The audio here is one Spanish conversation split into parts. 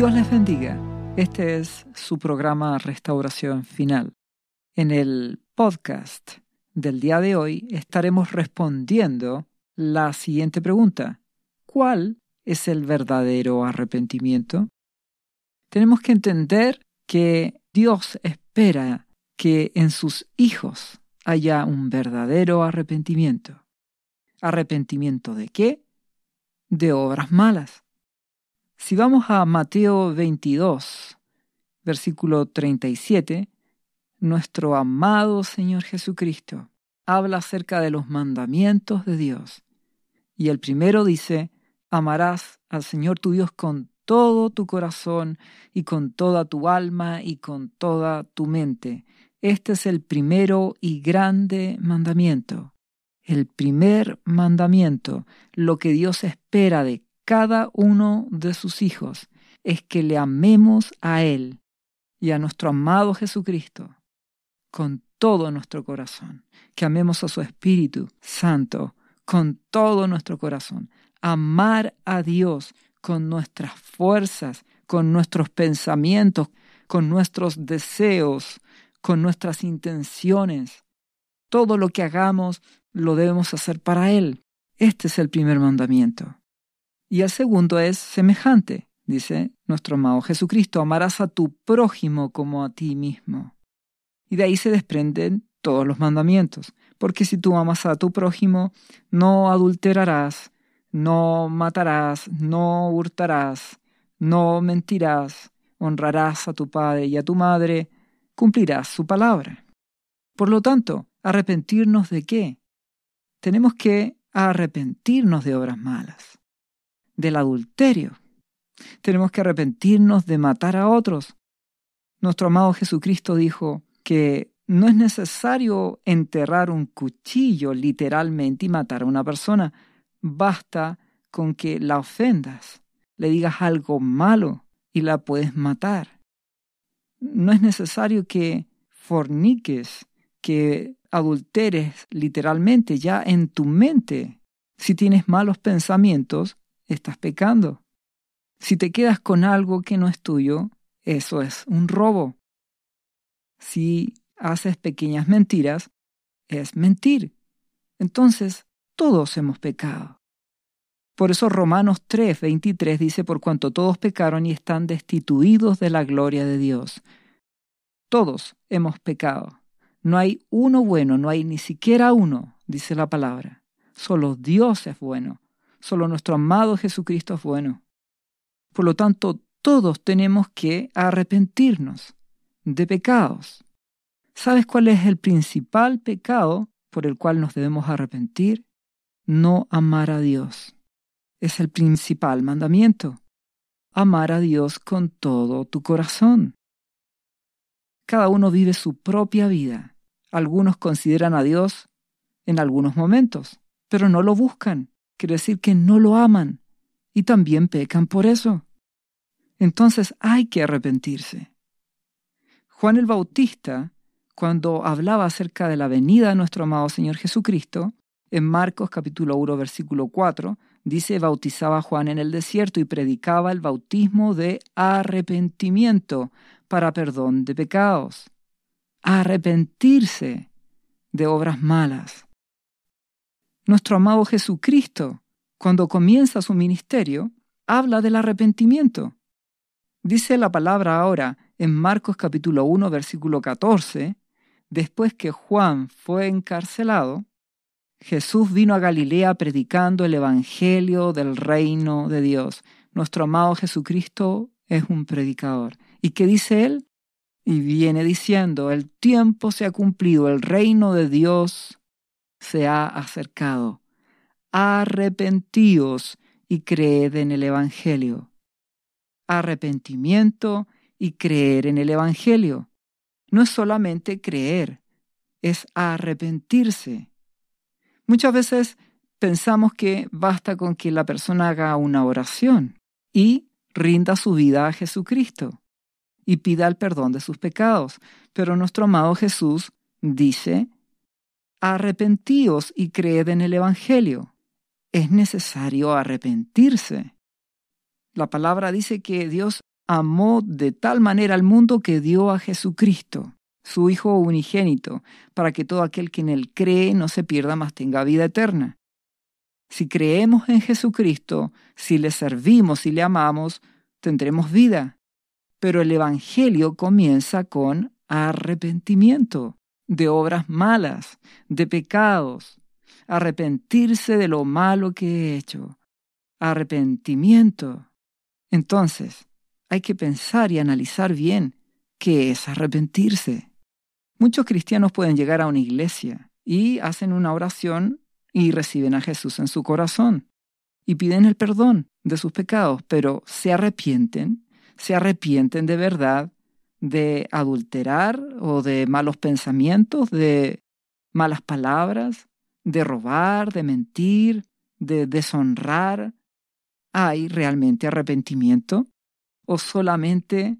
Dios les bendiga. Este es su programa Restauración Final. En el podcast del día de hoy estaremos respondiendo la siguiente pregunta. ¿Cuál es el verdadero arrepentimiento? Tenemos que entender que Dios espera que en sus hijos haya un verdadero arrepentimiento. ¿Arrepentimiento de qué? De obras malas. Si vamos a Mateo 22, versículo 37, nuestro amado Señor Jesucristo habla acerca de los mandamientos de Dios. Y el primero dice, amarás al Señor tu Dios con todo tu corazón y con toda tu alma y con toda tu mente. Este es el primero y grande mandamiento. El primer mandamiento, lo que Dios espera de cada uno de sus hijos es que le amemos a Él y a nuestro amado Jesucristo con todo nuestro corazón, que amemos a su Espíritu Santo con todo nuestro corazón, amar a Dios con nuestras fuerzas, con nuestros pensamientos, con nuestros deseos, con nuestras intenciones. Todo lo que hagamos lo debemos hacer para Él. Este es el primer mandamiento. Y el segundo es semejante, dice nuestro amado Jesucristo, amarás a tu prójimo como a ti mismo. Y de ahí se desprenden todos los mandamientos, porque si tú amas a tu prójimo, no adulterarás, no matarás, no hurtarás, no mentirás, honrarás a tu padre y a tu madre, cumplirás su palabra. Por lo tanto, ¿arrepentirnos de qué? Tenemos que arrepentirnos de obras malas del adulterio. Tenemos que arrepentirnos de matar a otros. Nuestro amado Jesucristo dijo que no es necesario enterrar un cuchillo literalmente y matar a una persona. Basta con que la ofendas, le digas algo malo y la puedes matar. No es necesario que forniques, que adulteres literalmente ya en tu mente. Si tienes malos pensamientos, estás pecando. Si te quedas con algo que no es tuyo, eso es un robo. Si haces pequeñas mentiras, es mentir. Entonces, todos hemos pecado. Por eso Romanos 3, 23 dice, por cuanto todos pecaron y están destituidos de la gloria de Dios. Todos hemos pecado. No hay uno bueno, no hay ni siquiera uno, dice la palabra. Solo Dios es bueno. Solo nuestro amado Jesucristo es bueno. Por lo tanto, todos tenemos que arrepentirnos de pecados. ¿Sabes cuál es el principal pecado por el cual nos debemos arrepentir? No amar a Dios. Es el principal mandamiento. Amar a Dios con todo tu corazón. Cada uno vive su propia vida. Algunos consideran a Dios en algunos momentos, pero no lo buscan quiere decir que no lo aman y también pecan por eso. Entonces hay que arrepentirse. Juan el Bautista, cuando hablaba acerca de la venida de nuestro amado Señor Jesucristo, en Marcos capítulo 1 versículo 4, dice, bautizaba Juan en el desierto y predicaba el bautismo de arrepentimiento para perdón de pecados. Arrepentirse de obras malas. Nuestro amado Jesucristo, cuando comienza su ministerio, habla del arrepentimiento. Dice la palabra ahora en Marcos capítulo 1 versículo 14, después que Juan fue encarcelado, Jesús vino a Galilea predicando el Evangelio del reino de Dios. Nuestro amado Jesucristo es un predicador. ¿Y qué dice él? Y viene diciendo, el tiempo se ha cumplido, el reino de Dios se ha acercado. Arrepentíos y creed en el Evangelio. Arrepentimiento y creer en el Evangelio. No es solamente creer, es arrepentirse. Muchas veces pensamos que basta con que la persona haga una oración y rinda su vida a Jesucristo y pida el perdón de sus pecados. Pero nuestro amado Jesús dice arrepentíos y creed en el Evangelio. Es necesario arrepentirse. La palabra dice que Dios amó de tal manera al mundo que dio a Jesucristo, su Hijo unigénito, para que todo aquel que en él cree no se pierda, mas tenga vida eterna. Si creemos en Jesucristo, si le servimos, si le amamos, tendremos vida. Pero el Evangelio comienza con arrepentimiento de obras malas, de pecados, arrepentirse de lo malo que he hecho, arrepentimiento. Entonces, hay que pensar y analizar bien qué es arrepentirse. Muchos cristianos pueden llegar a una iglesia y hacen una oración y reciben a Jesús en su corazón y piden el perdón de sus pecados, pero se arrepienten, se arrepienten de verdad de adulterar o de malos pensamientos, de malas palabras, de robar, de mentir, de deshonrar. ¿Hay realmente arrepentimiento? ¿O solamente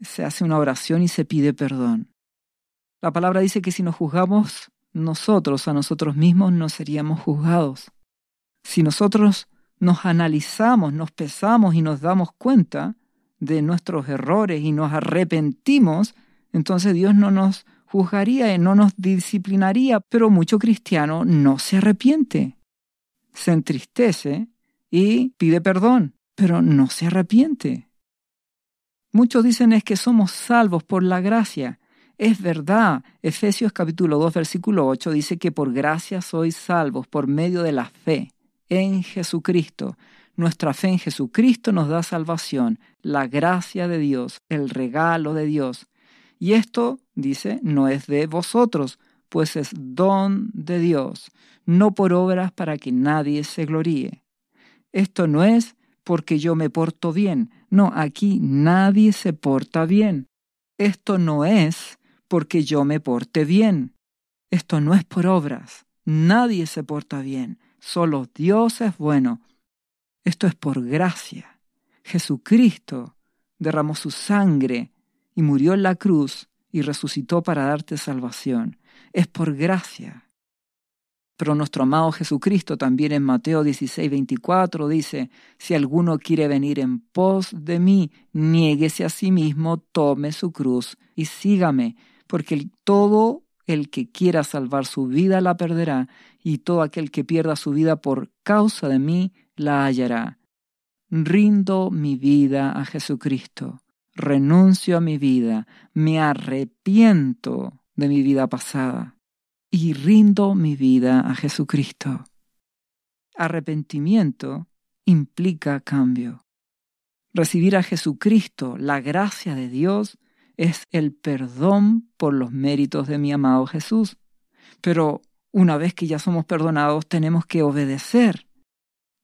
se hace una oración y se pide perdón? La palabra dice que si nos juzgamos nosotros a nosotros mismos, no seríamos juzgados. Si nosotros nos analizamos, nos pesamos y nos damos cuenta de nuestros errores y nos arrepentimos, entonces Dios no nos juzgaría y no nos disciplinaría, pero mucho cristiano no se arrepiente. Se entristece y pide perdón, pero no se arrepiente. Muchos dicen es que somos salvos por la gracia. Es verdad, Efesios capítulo 2 versículo 8 dice que por gracia sois salvos por medio de la fe en Jesucristo. Nuestra fe en Jesucristo nos da salvación, la gracia de Dios, el regalo de Dios. Y esto, dice, no es de vosotros, pues es don de Dios, no por obras para que nadie se gloríe. Esto no es porque yo me porto bien, no, aquí nadie se porta bien. Esto no es porque yo me porte bien. Esto no es por obras. Nadie se porta bien. Solo Dios es bueno. Esto es por gracia. Jesucristo derramó su sangre y murió en la cruz y resucitó para darte salvación. Es por gracia. Pero nuestro amado Jesucristo también en Mateo 16, 24 dice, si alguno quiere venir en pos de mí, niéguese a sí mismo, tome su cruz y sígame, porque todo el que quiera salvar su vida la perderá, y todo aquel que pierda su vida por causa de mí la hallará. Rindo mi vida a Jesucristo, renuncio a mi vida, me arrepiento de mi vida pasada y rindo mi vida a Jesucristo. Arrepentimiento implica cambio. Recibir a Jesucristo, la gracia de Dios, es el perdón por los méritos de mi amado Jesús. Pero una vez que ya somos perdonados, tenemos que obedecer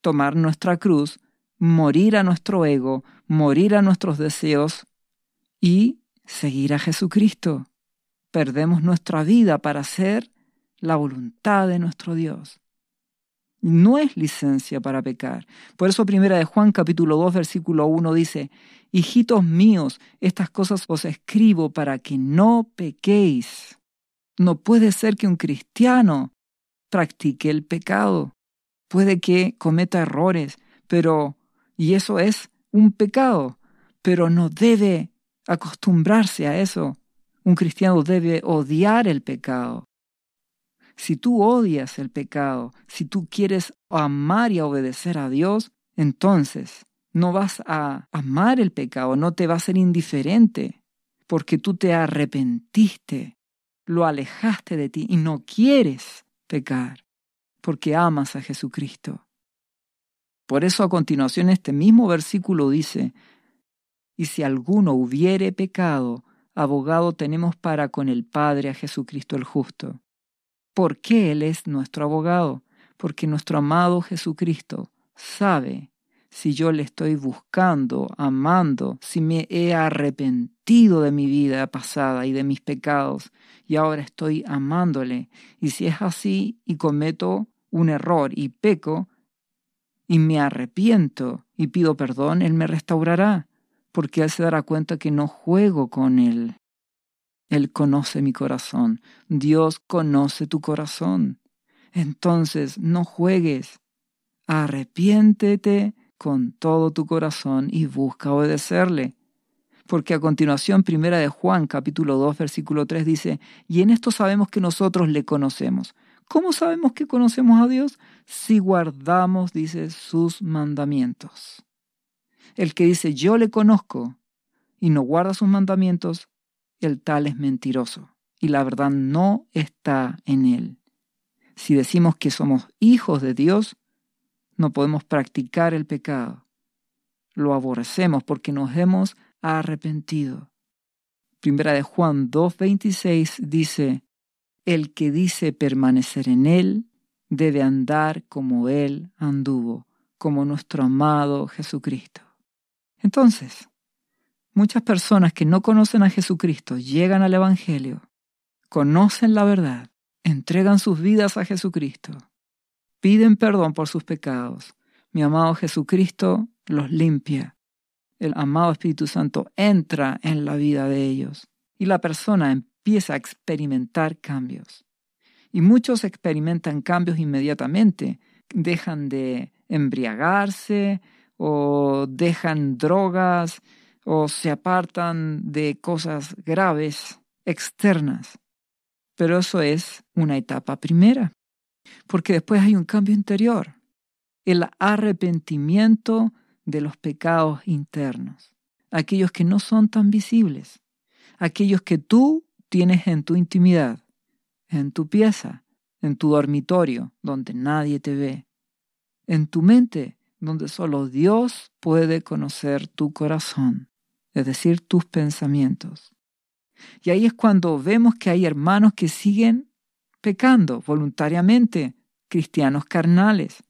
tomar nuestra cruz, morir a nuestro ego, morir a nuestros deseos y seguir a Jesucristo. Perdemos nuestra vida para hacer la voluntad de nuestro Dios. No es licencia para pecar. Por eso primera de Juan capítulo 2 versículo 1 dice, Hijitos míos, estas cosas os escribo para que no pequéis. No puede ser que un cristiano practique el pecado puede que cometa errores, pero, y eso es un pecado, pero no debe acostumbrarse a eso. Un cristiano debe odiar el pecado. Si tú odias el pecado, si tú quieres amar y obedecer a Dios, entonces no vas a amar el pecado, no te va a ser indiferente, porque tú te arrepentiste, lo alejaste de ti y no quieres pecar porque amas a Jesucristo. Por eso a continuación este mismo versículo dice, y si alguno hubiere pecado, abogado tenemos para con el Padre a Jesucristo el justo. ¿Por qué Él es nuestro abogado? Porque nuestro amado Jesucristo sabe si yo le estoy buscando, amando, si me he arrepentido de mi vida pasada y de mis pecados y ahora estoy amándole. Y si es así y cometo un error y peco y me arrepiento y pido perdón, Él me restaurará, porque Él se dará cuenta que no juego con Él. Él conoce mi corazón, Dios conoce tu corazón. Entonces no juegues, arrepiéntete con todo tu corazón y busca obedecerle. Porque a continuación, primera de Juan, capítulo 2, versículo 3 dice, y en esto sabemos que nosotros le conocemos. ¿Cómo sabemos que conocemos a Dios? Si guardamos, dice, sus mandamientos. El que dice yo le conozco y no guarda sus mandamientos, el tal es mentiroso y la verdad no está en él. Si decimos que somos hijos de Dios, no podemos practicar el pecado. Lo aborrecemos porque nos hemos arrepentido. Primera de Juan 2.26 dice, el que dice permanecer en él debe andar como él anduvo, como nuestro amado Jesucristo. Entonces, muchas personas que no conocen a Jesucristo llegan al Evangelio, conocen la verdad, entregan sus vidas a Jesucristo, piden perdón por sus pecados. Mi amado Jesucristo los limpia. El amado Espíritu Santo entra en la vida de ellos y la persona empieza a experimentar cambios. Y muchos experimentan cambios inmediatamente. Dejan de embriagarse, o dejan drogas o se apartan de cosas graves externas. Pero eso es una etapa primera, porque después hay un cambio interior, el arrepentimiento de los pecados internos, aquellos que no son tan visibles, aquellos que tú tienes en tu intimidad, en tu pieza, en tu dormitorio, donde nadie te ve, en tu mente, donde solo Dios puede conocer tu corazón, es decir, tus pensamientos. Y ahí es cuando vemos que hay hermanos que siguen pecando voluntariamente, cristianos carnales.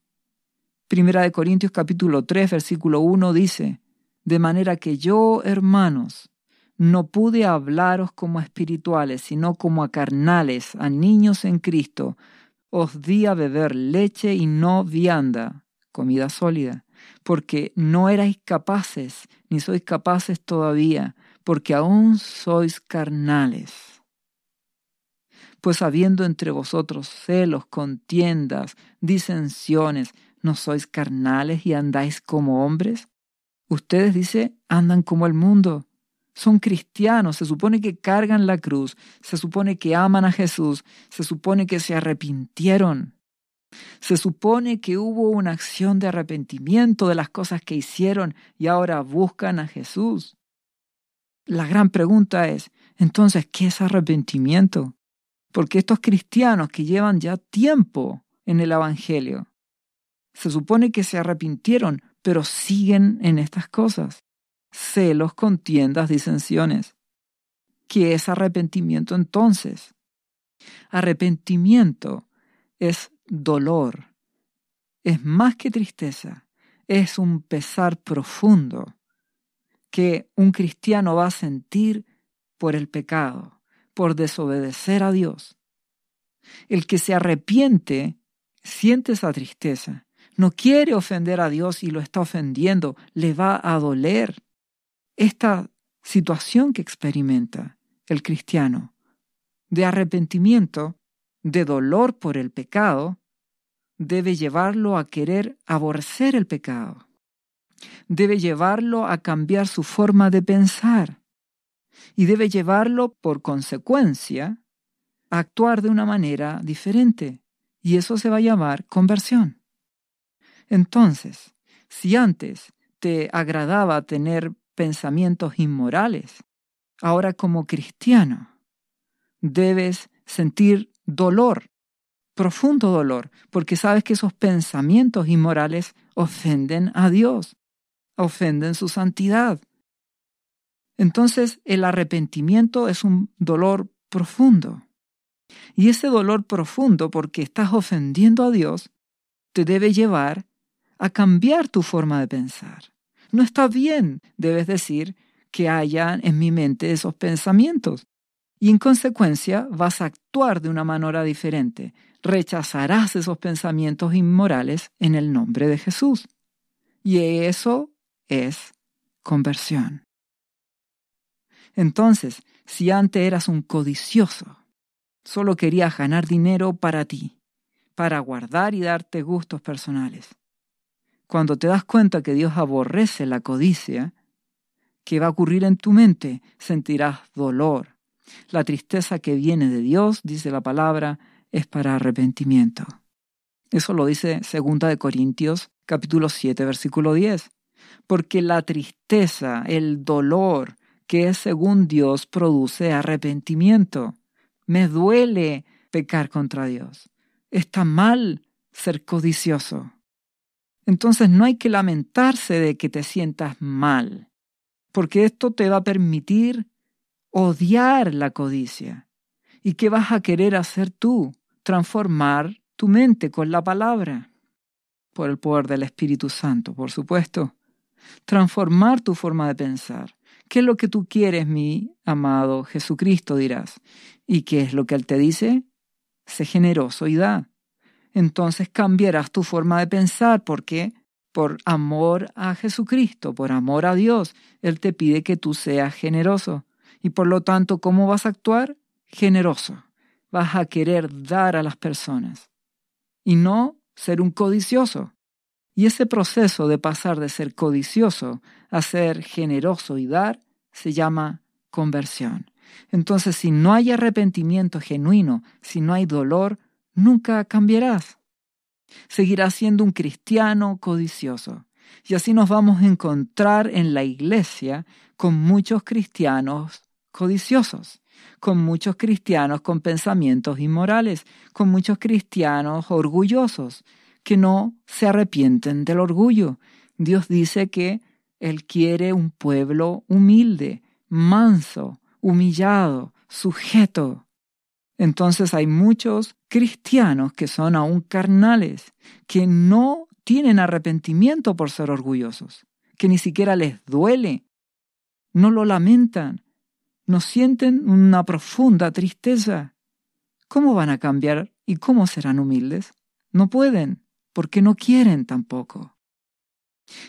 Primera de Corintios capítulo 3, versículo 1 dice, de manera que yo, hermanos, no pude hablaros como espirituales, sino como a carnales, a niños en Cristo. Os di a beber leche y no vianda, comida sólida, porque no erais capaces, ni sois capaces todavía, porque aún sois carnales. Pues habiendo entre vosotros celos, contiendas, disensiones, ¿no sois carnales y andáis como hombres? Ustedes, dice, andan como el mundo. Son cristianos, se supone que cargan la cruz, se supone que aman a Jesús, se supone que se arrepintieron. Se supone que hubo una acción de arrepentimiento de las cosas que hicieron y ahora buscan a Jesús. La gran pregunta es, entonces, ¿qué es arrepentimiento? Porque estos cristianos que llevan ya tiempo en el Evangelio, se supone que se arrepintieron, pero siguen en estas cosas. Celos, contiendas, disensiones. ¿Qué es arrepentimiento entonces? Arrepentimiento es dolor, es más que tristeza, es un pesar profundo que un cristiano va a sentir por el pecado, por desobedecer a Dios. El que se arrepiente siente esa tristeza, no quiere ofender a Dios y lo está ofendiendo, le va a doler. Esta situación que experimenta el cristiano de arrepentimiento, de dolor por el pecado, debe llevarlo a querer aborrecer el pecado. Debe llevarlo a cambiar su forma de pensar. Y debe llevarlo, por consecuencia, a actuar de una manera diferente. Y eso se va a llamar conversión. Entonces, si antes te agradaba tener pensamientos inmorales, ahora como cristiano debes sentir dolor profundo dolor, porque sabes que esos pensamientos inmorales ofenden a Dios, ofenden su santidad. Entonces el arrepentimiento es un dolor profundo. Y ese dolor profundo, porque estás ofendiendo a Dios, te debe llevar a cambiar tu forma de pensar. No está bien, debes decir, que haya en mi mente esos pensamientos. Y en consecuencia vas a actuar de una manera diferente, rechazarás esos pensamientos inmorales en el nombre de Jesús. Y eso es conversión. Entonces, si antes eras un codicioso, solo querías ganar dinero para ti, para guardar y darte gustos personales. Cuando te das cuenta que Dios aborrece la codicia, ¿qué va a ocurrir en tu mente? Sentirás dolor. La tristeza que viene de Dios, dice la palabra, es para arrepentimiento. Eso lo dice 2 de Corintios capítulo 7 versículo 10. Porque la tristeza, el dolor que según Dios produce arrepentimiento. Me duele pecar contra Dios. Está mal ser codicioso. Entonces no hay que lamentarse de que te sientas mal, porque esto te va a permitir odiar la codicia. ¿Y qué vas a querer hacer tú? Transformar tu mente con la palabra, por el poder del Espíritu Santo, por supuesto. Transformar tu forma de pensar. ¿Qué es lo que tú quieres, mi amado Jesucristo? dirás. ¿Y qué es lo que Él te dice? Sé generoso y da. Entonces cambiarás tu forma de pensar porque por amor a Jesucristo, por amor a Dios, Él te pide que tú seas generoso. Y por lo tanto, ¿cómo vas a actuar? Generoso. Vas a querer dar a las personas y no ser un codicioso. Y ese proceso de pasar de ser codicioso a ser generoso y dar se llama conversión. Entonces, si no hay arrepentimiento genuino, si no hay dolor, nunca cambiarás. Seguirás siendo un cristiano codicioso. Y así nos vamos a encontrar en la iglesia con muchos cristianos codiciosos con muchos cristianos con pensamientos inmorales, con muchos cristianos orgullosos, que no se arrepienten del orgullo. Dios dice que Él quiere un pueblo humilde, manso, humillado, sujeto. Entonces hay muchos cristianos que son aún carnales, que no tienen arrepentimiento por ser orgullosos, que ni siquiera les duele, no lo lamentan, no sienten una profunda tristeza. ¿Cómo van a cambiar y cómo serán humildes? No pueden, porque no quieren tampoco.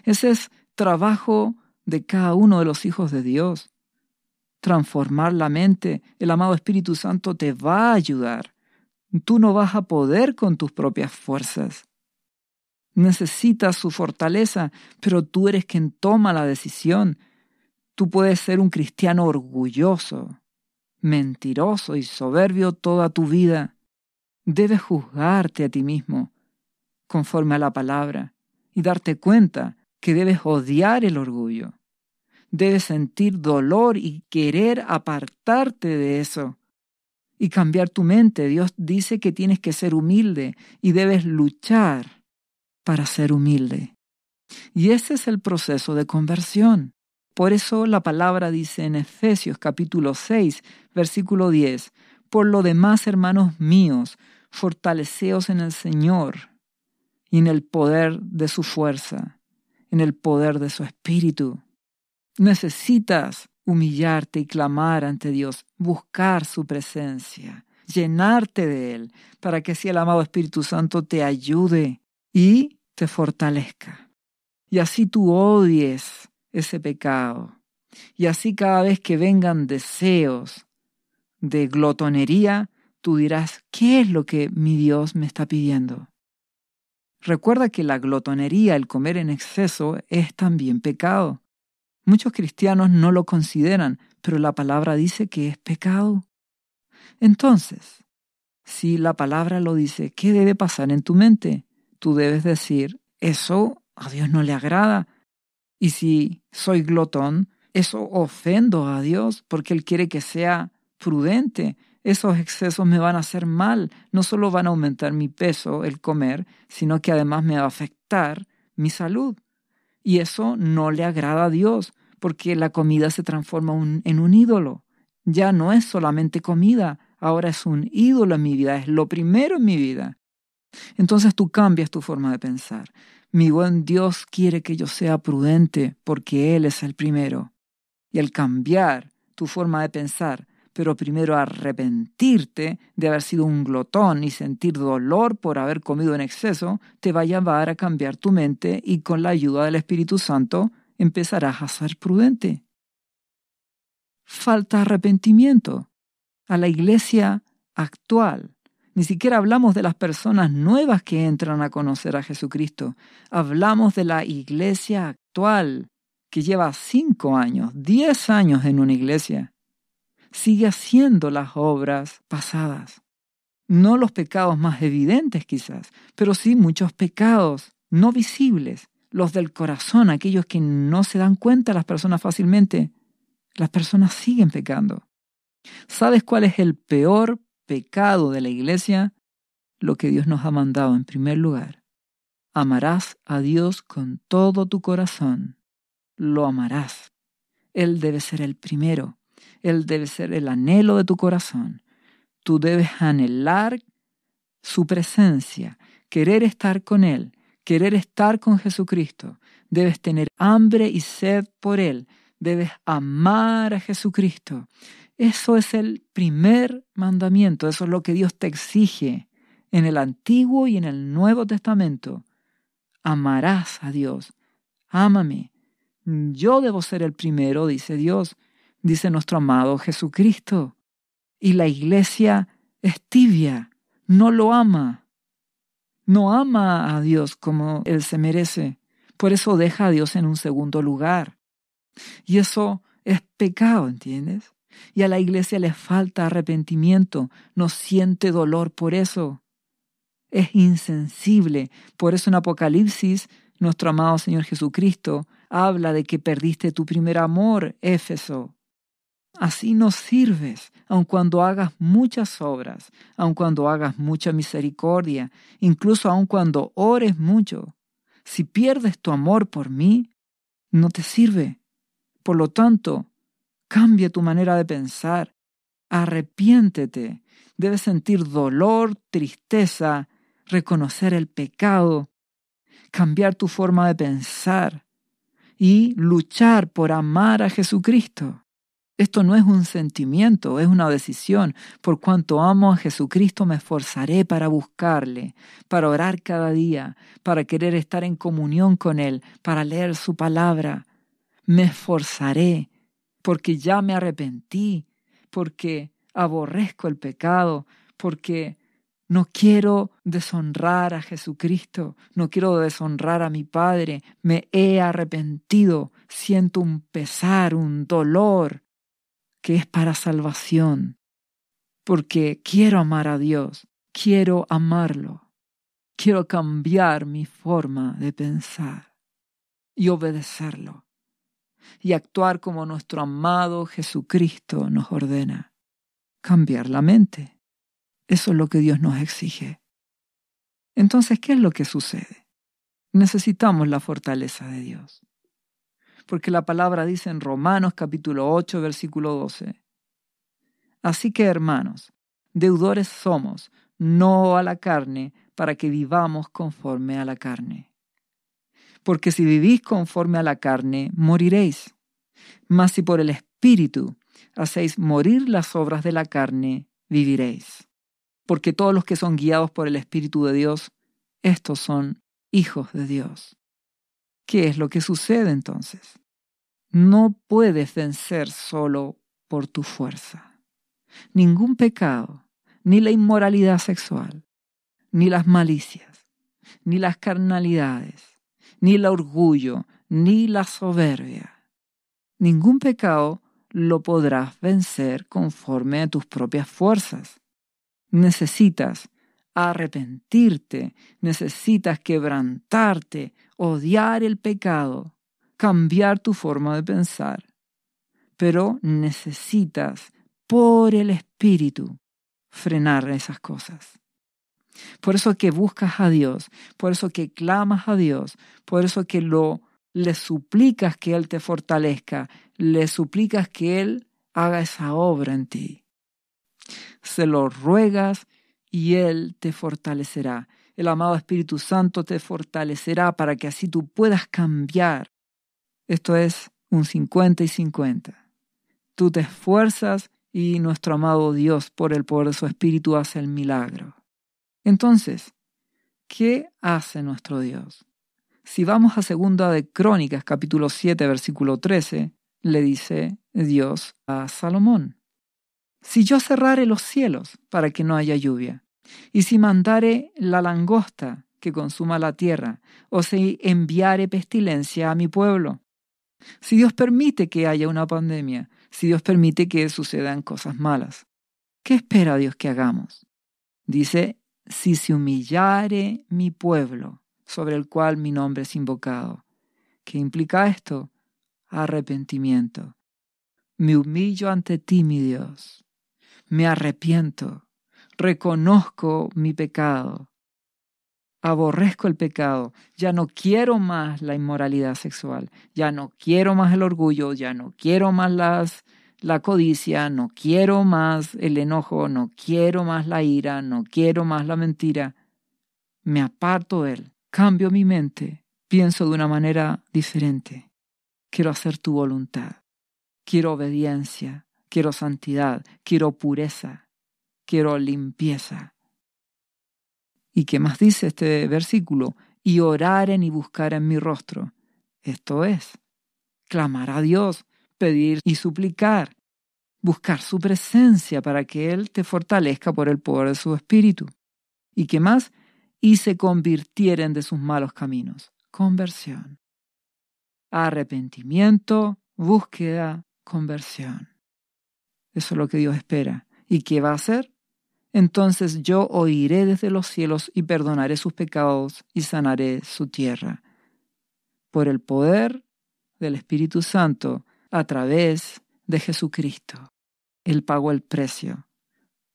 Ese es trabajo de cada uno de los hijos de Dios. Transformar la mente, el amado Espíritu Santo te va a ayudar. Tú no vas a poder con tus propias fuerzas. Necesitas su fortaleza, pero tú eres quien toma la decisión Tú puedes ser un cristiano orgulloso, mentiroso y soberbio toda tu vida. Debes juzgarte a ti mismo conforme a la palabra y darte cuenta que debes odiar el orgullo. Debes sentir dolor y querer apartarte de eso y cambiar tu mente. Dios dice que tienes que ser humilde y debes luchar para ser humilde. Y ese es el proceso de conversión. Por eso la palabra dice en Efesios capítulo 6, versículo 10, Por lo demás, hermanos míos, fortaleceos en el Señor y en el poder de su fuerza, en el poder de su espíritu. Necesitas humillarte y clamar ante Dios, buscar su presencia, llenarte de Él, para que así el amado Espíritu Santo te ayude y te fortalezca. Y así tú odies ese pecado. Y así cada vez que vengan deseos de glotonería, tú dirás, ¿qué es lo que mi Dios me está pidiendo? Recuerda que la glotonería, el comer en exceso, es también pecado. Muchos cristianos no lo consideran, pero la palabra dice que es pecado. Entonces, si la palabra lo dice, ¿qué debe pasar en tu mente? Tú debes decir, eso a Dios no le agrada, y si soy glotón, eso ofendo a Dios porque Él quiere que sea prudente. Esos excesos me van a hacer mal. No solo van a aumentar mi peso, el comer, sino que además me va a afectar mi salud. Y eso no le agrada a Dios porque la comida se transforma en un ídolo. Ya no es solamente comida, ahora es un ídolo en mi vida, es lo primero en mi vida. Entonces tú cambias tu forma de pensar. Mi buen Dios quiere que yo sea prudente porque Él es el primero. Y al cambiar tu forma de pensar, pero primero arrepentirte de haber sido un glotón y sentir dolor por haber comido en exceso, te va a llevar a cambiar tu mente y con la ayuda del Espíritu Santo empezarás a ser prudente. Falta arrepentimiento. A la iglesia actual ni siquiera hablamos de las personas nuevas que entran a conocer a Jesucristo. Hablamos de la iglesia actual que lleva cinco años, diez años en una iglesia, sigue haciendo las obras pasadas. No los pecados más evidentes quizás, pero sí muchos pecados no visibles, los del corazón, aquellos que no se dan cuenta las personas fácilmente. Las personas siguen pecando. ¿Sabes cuál es el peor pecado de la iglesia? Lo que Dios nos ha mandado en primer lugar. Amarás a Dios con todo tu corazón. Lo amarás. Él debe ser el primero. Él debe ser el anhelo de tu corazón. Tú debes anhelar su presencia, querer estar con Él, querer estar con Jesucristo. Debes tener hambre y sed por Él. Debes amar a Jesucristo. Eso es el primer mandamiento, eso es lo que Dios te exige en el Antiguo y en el Nuevo Testamento. Amarás a Dios. Ámame. Yo debo ser el primero, dice Dios, dice nuestro amado Jesucristo. Y la iglesia es tibia, no lo ama. No ama a Dios como Él se merece. Por eso deja a Dios en un segundo lugar. Y eso es pecado, ¿entiendes? Y a la iglesia le falta arrepentimiento, no siente dolor por eso. Es insensible. Por eso en Apocalipsis, nuestro amado Señor Jesucristo habla de que perdiste tu primer amor, Éfeso. Así no sirves, aun cuando hagas muchas obras, aun cuando hagas mucha misericordia, incluso aun cuando ores mucho. Si pierdes tu amor por mí, no te sirve. Por lo tanto, Cambia tu manera de pensar. Arrepiéntete. Debes sentir dolor, tristeza, reconocer el pecado, cambiar tu forma de pensar y luchar por amar a Jesucristo. Esto no es un sentimiento, es una decisión. Por cuanto amo a Jesucristo me esforzaré para buscarle, para orar cada día, para querer estar en comunión con Él, para leer su palabra. Me esforzaré porque ya me arrepentí, porque aborrezco el pecado, porque no quiero deshonrar a Jesucristo, no quiero deshonrar a mi Padre, me he arrepentido, siento un pesar, un dolor que es para salvación, porque quiero amar a Dios, quiero amarlo, quiero cambiar mi forma de pensar y obedecerlo y actuar como nuestro amado Jesucristo nos ordena. Cambiar la mente. Eso es lo que Dios nos exige. Entonces, ¿qué es lo que sucede? Necesitamos la fortaleza de Dios. Porque la palabra dice en Romanos capítulo 8, versículo 12. Así que, hermanos, deudores somos, no a la carne, para que vivamos conforme a la carne porque si vivís conforme a la carne, moriréis. Mas si por el Espíritu hacéis morir las obras de la carne, viviréis. Porque todos los que son guiados por el Espíritu de Dios, estos son hijos de Dios. ¿Qué es lo que sucede entonces? No puedes vencer solo por tu fuerza. Ningún pecado, ni la inmoralidad sexual, ni las malicias, ni las carnalidades, ni el orgullo, ni la soberbia. Ningún pecado lo podrás vencer conforme a tus propias fuerzas. Necesitas arrepentirte, necesitas quebrantarte, odiar el pecado, cambiar tu forma de pensar. Pero necesitas, por el Espíritu, frenar esas cosas. Por eso que buscas a Dios, por eso que clamas a Dios, por eso que lo le suplicas que Él te fortalezca, le suplicas que Él haga esa obra en ti. Se lo ruegas y Él te fortalecerá. El amado Espíritu Santo te fortalecerá para que así tú puedas cambiar. Esto es un 50 y 50. Tú te esfuerzas y nuestro amado Dios, por el poder de su Espíritu, hace el milagro. Entonces, ¿qué hace nuestro Dios? Si vamos a segunda de Crónicas, capítulo 7, versículo 13, le dice Dios a Salomón, si yo cerrare los cielos para que no haya lluvia, y si mandare la langosta que consuma la tierra, o si enviare pestilencia a mi pueblo, Si Dios permite que haya una pandemia, si Dios permite que sucedan cosas malas, ¿qué espera Dios que hagamos? Dice, si se humillare mi pueblo, sobre el cual mi nombre es invocado. ¿Qué implica esto? Arrepentimiento. Me humillo ante ti, mi Dios. Me arrepiento. Reconozco mi pecado. Aborrezco el pecado. Ya no quiero más la inmoralidad sexual. Ya no quiero más el orgullo. Ya no quiero más la codicia. No quiero más el enojo. No quiero más la ira. No quiero más la mentira. Me aparto de él. Cambio mi mente. Pienso de una manera diferente. Quiero hacer tu voluntad. Quiero obediencia. Quiero santidad. Quiero pureza. Quiero limpieza. ¿Y qué más dice este versículo? Y oraren y buscaren mi rostro. Esto es, clamar a Dios, pedir y suplicar, buscar su presencia para que Él te fortalezca por el poder de su espíritu. ¿Y qué más? Y se convirtieren de sus malos caminos. Conversión. Arrepentimiento, búsqueda, conversión. Eso es lo que Dios espera. ¿Y qué va a hacer? Entonces yo oiré desde los cielos y perdonaré sus pecados y sanaré su tierra. Por el poder del Espíritu Santo a través de Jesucristo. Él pagó el precio.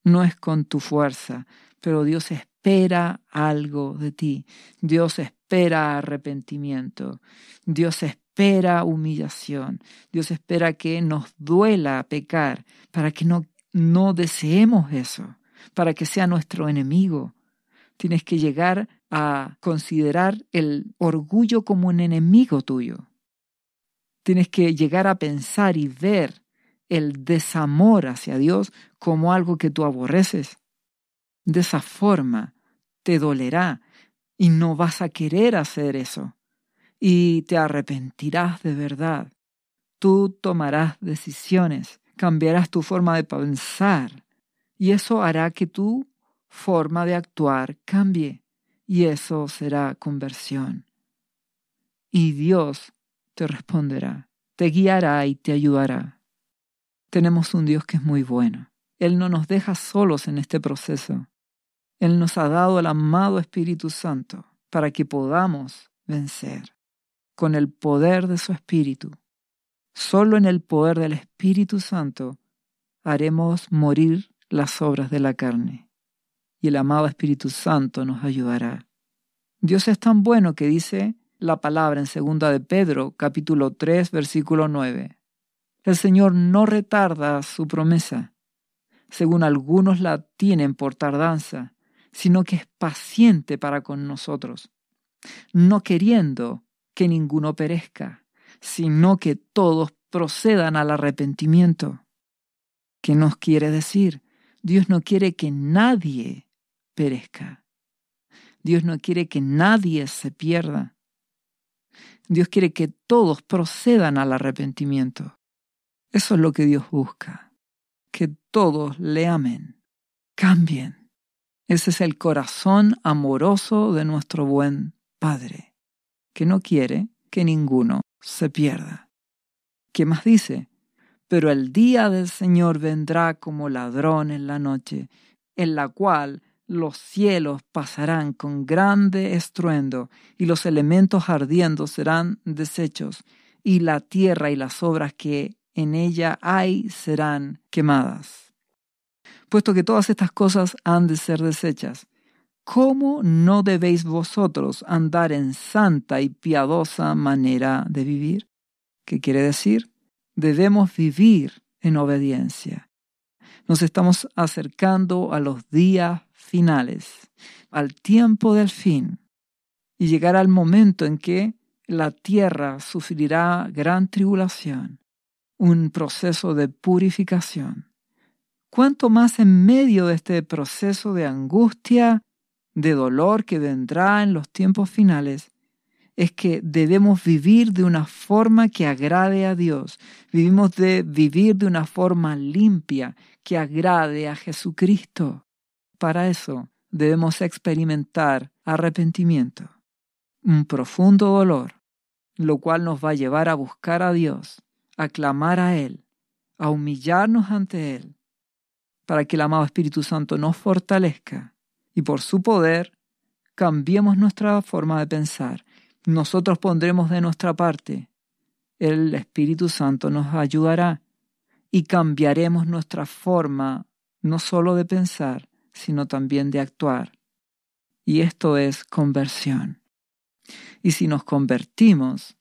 No es con tu fuerza, pero Dios espera algo de ti. Dios espera arrepentimiento. Dios espera humillación. Dios espera que nos duela pecar para que no, no deseemos eso para que sea nuestro enemigo. Tienes que llegar a considerar el orgullo como un enemigo tuyo. Tienes que llegar a pensar y ver el desamor hacia Dios como algo que tú aborreces. De esa forma te dolerá y no vas a querer hacer eso. Y te arrepentirás de verdad. Tú tomarás decisiones, cambiarás tu forma de pensar y eso hará que tu forma de actuar cambie y eso será conversión. Y Dios te responderá, te guiará y te ayudará. Tenemos un Dios que es muy bueno. Él no nos deja solos en este proceso. Él nos ha dado el amado Espíritu Santo para que podamos vencer con el poder de su Espíritu. Solo en el poder del Espíritu Santo haremos morir las obras de la carne, y el amado Espíritu Santo nos ayudará. Dios es tan bueno que dice la palabra en segunda de Pedro, capítulo 3, versículo 9. El Señor no retarda su promesa, según algunos la tienen por tardanza, sino que es paciente para con nosotros, no queriendo que ninguno perezca, sino que todos procedan al arrepentimiento. ¿Qué nos quiere decir? Dios no quiere que nadie perezca. Dios no quiere que nadie se pierda. Dios quiere que todos procedan al arrepentimiento. Eso es lo que Dios busca. Que todos le amen, cambien. Ese es el corazón amoroso de nuestro buen Padre, que no quiere que ninguno se pierda. ¿Qué más dice? Pero el día del Señor vendrá como ladrón en la noche, en la cual los cielos pasarán con grande estruendo, y los elementos ardiendo serán deshechos, y la tierra y las obras que en ella hay serán quemadas. Puesto que todas estas cosas han de ser deshechas, ¿cómo no debéis vosotros andar en santa y piadosa manera de vivir? ¿Qué quiere decir? Debemos vivir en obediencia. Nos estamos acercando a los días finales, al tiempo del fin, y llegará el momento en que la tierra sufrirá gran tribulación, un proceso de purificación. Cuanto más en medio de este proceso de angustia, de dolor que vendrá en los tiempos finales, es que debemos vivir de una forma que agrade a Dios. Vivimos de vivir de una forma limpia que agrade a Jesucristo. Para eso debemos experimentar arrepentimiento, un profundo dolor, lo cual nos va a llevar a buscar a Dios, a clamar a Él, a humillarnos ante Él, para que el amado Espíritu Santo nos fortalezca y por su poder cambiemos nuestra forma de pensar. Nosotros pondremos de nuestra parte. El Espíritu Santo nos ayudará y cambiaremos nuestra forma no solo de pensar, sino también de actuar. Y esto es conversión. Y si nos convertimos,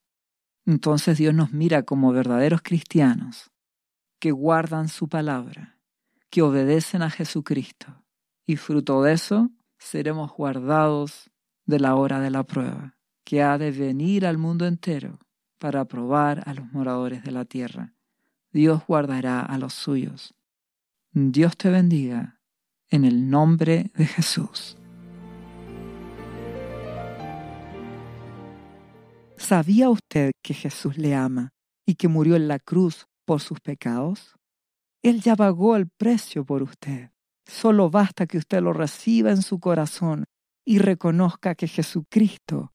entonces Dios nos mira como verdaderos cristianos, que guardan su palabra, que obedecen a Jesucristo. Y fruto de eso, seremos guardados de la hora de la prueba, que ha de venir al mundo entero para probar a los moradores de la tierra. Dios guardará a los suyos. Dios te bendiga en el nombre de Jesús. ¿Sabía usted que Jesús le ama y que murió en la cruz por sus pecados? Él ya pagó el precio por usted. Solo basta que usted lo reciba en su corazón y reconozca que Jesucristo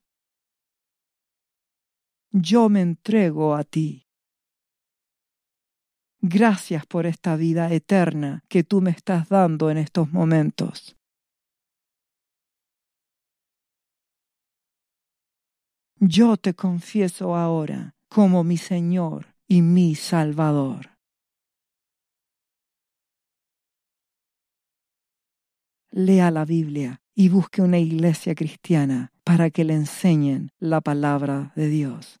Yo me entrego a ti. Gracias por esta vida eterna que tú me estás dando en estos momentos. yo te confieso ahora como mi Señor y mi Salvador. Lea la Biblia y busque una iglesia cristiana para que le enseñen la palabra de Dios.